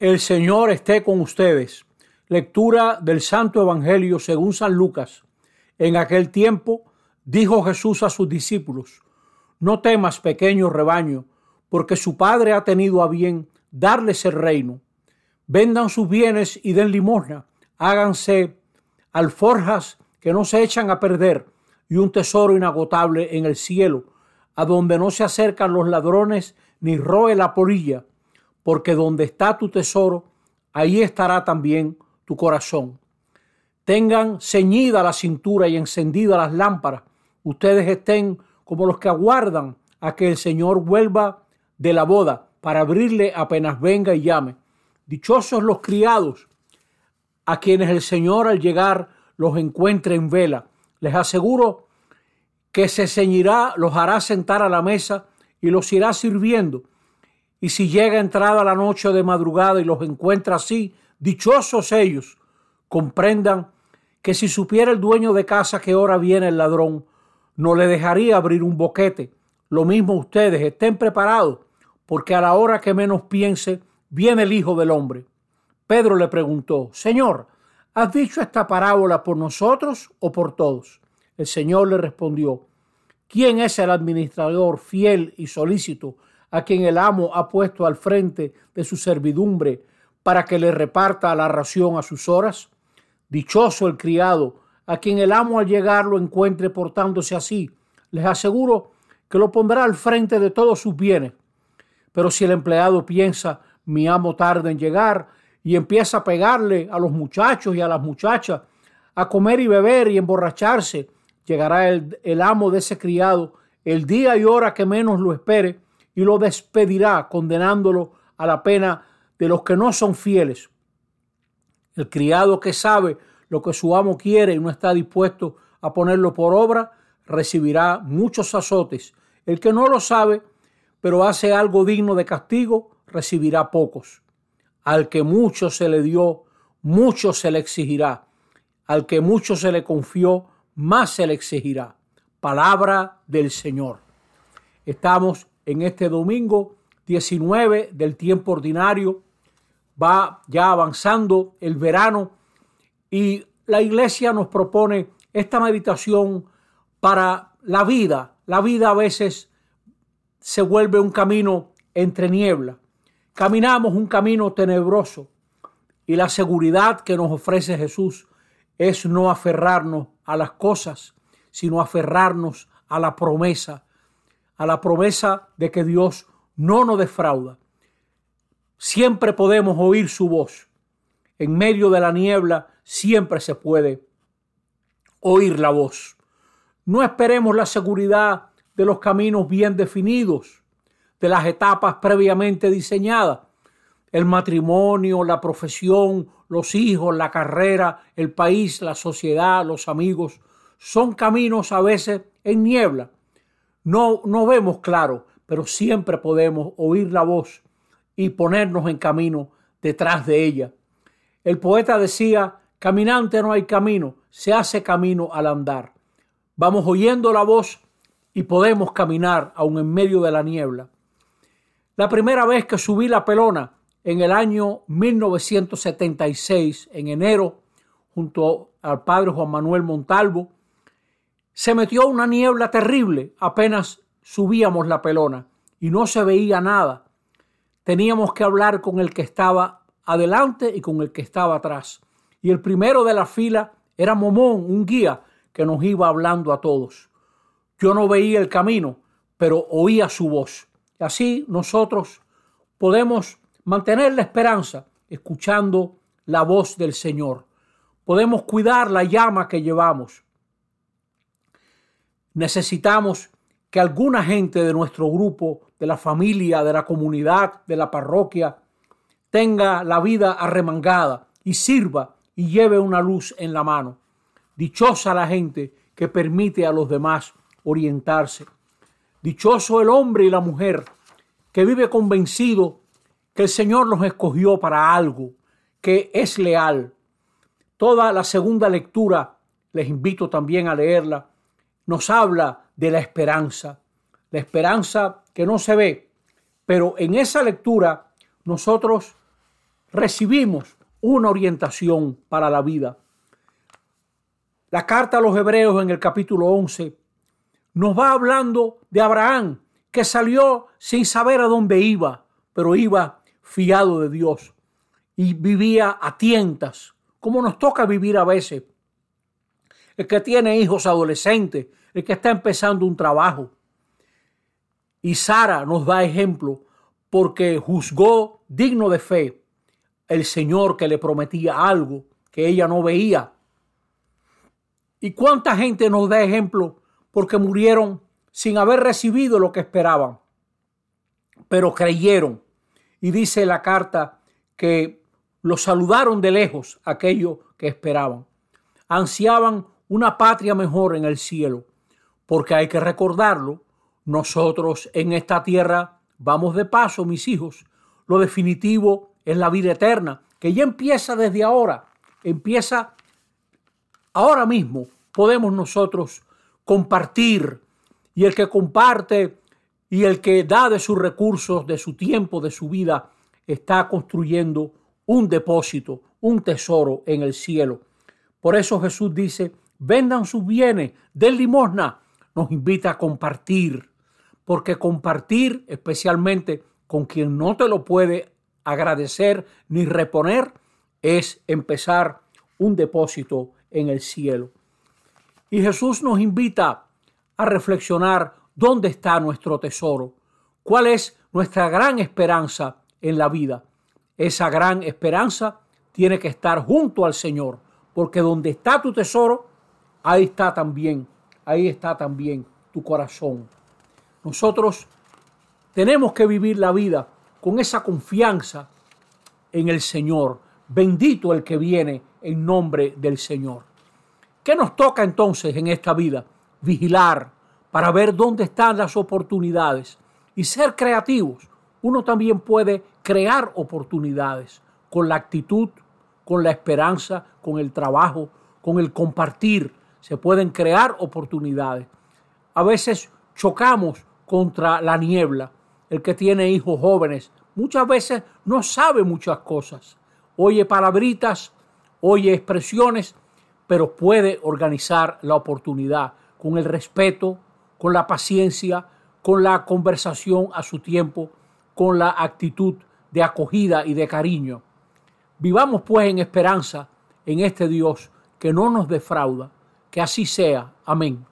El Señor esté con ustedes. Lectura del Santo Evangelio según San Lucas. En aquel tiempo dijo Jesús a sus discípulos, No temas, pequeño rebaño, porque su Padre ha tenido a bien darles el reino. Vendan sus bienes y den limosna. Háganse alforjas que no se echan a perder y un tesoro inagotable en el cielo, a donde no se acercan los ladrones ni roe la polilla porque donde está tu tesoro, ahí estará también tu corazón. Tengan ceñida la cintura y encendida las lámparas. Ustedes estén como los que aguardan a que el Señor vuelva de la boda para abrirle apenas venga y llame. Dichosos los criados a quienes el Señor al llegar los encuentre en vela. Les aseguro que se ceñirá, los hará sentar a la mesa y los irá sirviendo. Y si llega entrada la noche de madrugada y los encuentra así, dichosos ellos, comprendan que si supiera el dueño de casa que ahora viene el ladrón, no le dejaría abrir un boquete. Lo mismo ustedes, estén preparados, porque a la hora que menos piense, viene el Hijo del Hombre. Pedro le preguntó, Señor, ¿has dicho esta parábola por nosotros o por todos? El Señor le respondió, ¿quién es el administrador fiel y solícito? A quien el amo ha puesto al frente de su servidumbre para que le reparta la ración a sus horas? Dichoso el criado, a quien el amo al llegar lo encuentre portándose así. Les aseguro que lo pondrá al frente de todos sus bienes. Pero si el empleado piensa, mi amo tarda en llegar, y empieza a pegarle a los muchachos y a las muchachas, a comer y beber y emborracharse, llegará el, el amo de ese criado el día y hora que menos lo espere, y lo despedirá condenándolo a la pena de los que no son fieles. El criado que sabe lo que su amo quiere y no está dispuesto a ponerlo por obra, recibirá muchos azotes. El que no lo sabe, pero hace algo digno de castigo, recibirá pocos. Al que mucho se le dio, mucho se le exigirá. Al que mucho se le confió, más se le exigirá. Palabra del Señor. Estamos en este domingo 19 del tiempo ordinario. Va ya avanzando el verano y la iglesia nos propone esta meditación para la vida. La vida a veces se vuelve un camino entre niebla. Caminamos un camino tenebroso y la seguridad que nos ofrece Jesús es no aferrarnos a las cosas, sino aferrarnos a la promesa a la promesa de que Dios no nos defrauda. Siempre podemos oír su voz. En medio de la niebla siempre se puede oír la voz. No esperemos la seguridad de los caminos bien definidos, de las etapas previamente diseñadas. El matrimonio, la profesión, los hijos, la carrera, el país, la sociedad, los amigos, son caminos a veces en niebla no, no vemos claro, pero siempre podemos oír la voz y ponernos en camino detrás de ella. El poeta decía, caminante no hay camino, se hace camino al andar. Vamos oyendo la voz y podemos caminar aún en medio de la niebla. La primera vez que subí la pelona en el año 1976, en enero, junto al padre Juan Manuel Montalvo, se metió una niebla terrible apenas subíamos la pelona y no se veía nada. Teníamos que hablar con el que estaba adelante y con el que estaba atrás. Y el primero de la fila era Momón, un guía que nos iba hablando a todos. Yo no veía el camino, pero oía su voz. Así nosotros podemos mantener la esperanza escuchando la voz del Señor. Podemos cuidar la llama que llevamos necesitamos que alguna gente de nuestro grupo, de la familia, de la comunidad, de la parroquia, tenga la vida arremangada y sirva y lleve una luz en la mano. Dichosa la gente que permite a los demás orientarse. Dichoso el hombre y la mujer que vive convencido que el Señor los escogió para algo, que es leal. Toda la segunda lectura, les invito también a leerla, nos habla de la esperanza, la esperanza que no se ve, pero en esa lectura nosotros recibimos una orientación para la vida. La carta a los Hebreos en el capítulo 11 nos va hablando de Abraham, que salió sin saber a dónde iba, pero iba fiado de Dios y vivía a tientas, como nos toca vivir a veces. El que tiene hijos adolescentes, el que está empezando un trabajo. Y Sara nos da ejemplo porque juzgó digno de fe el Señor que le prometía algo que ella no veía. ¿Y cuánta gente nos da ejemplo porque murieron sin haber recibido lo que esperaban? Pero creyeron. Y dice la carta que los saludaron de lejos aquellos que esperaban. Ansiaban una patria mejor en el cielo, porque hay que recordarlo, nosotros en esta tierra vamos de paso, mis hijos. Lo definitivo es la vida eterna, que ya empieza desde ahora, empieza ahora mismo. Podemos nosotros compartir y el que comparte y el que da de sus recursos, de su tiempo, de su vida, está construyendo un depósito, un tesoro en el cielo. Por eso Jesús dice, vendan sus bienes, den limosna, nos invita a compartir, porque compartir especialmente con quien no te lo puede agradecer ni reponer es empezar un depósito en el cielo. Y Jesús nos invita a reflexionar dónde está nuestro tesoro, cuál es nuestra gran esperanza en la vida. Esa gran esperanza tiene que estar junto al Señor, porque donde está tu tesoro, ahí está también, ahí está también tu corazón. Nosotros tenemos que vivir la vida con esa confianza en el Señor. Bendito el que viene en nombre del Señor. ¿Qué nos toca entonces en esta vida? Vigilar para ver dónde están las oportunidades y ser creativos. Uno también puede crear oportunidades con la actitud, con la esperanza, con el trabajo, con el compartir. Se pueden crear oportunidades. A veces chocamos contra la niebla el que tiene hijos jóvenes, muchas veces no sabe muchas cosas. Oye palabritas, oye expresiones, pero puede organizar la oportunidad con el respeto, con la paciencia, con la conversación a su tiempo, con la actitud de acogida y de cariño. Vivamos pues en esperanza en este Dios que no nos defrauda. Que así sea. Amén.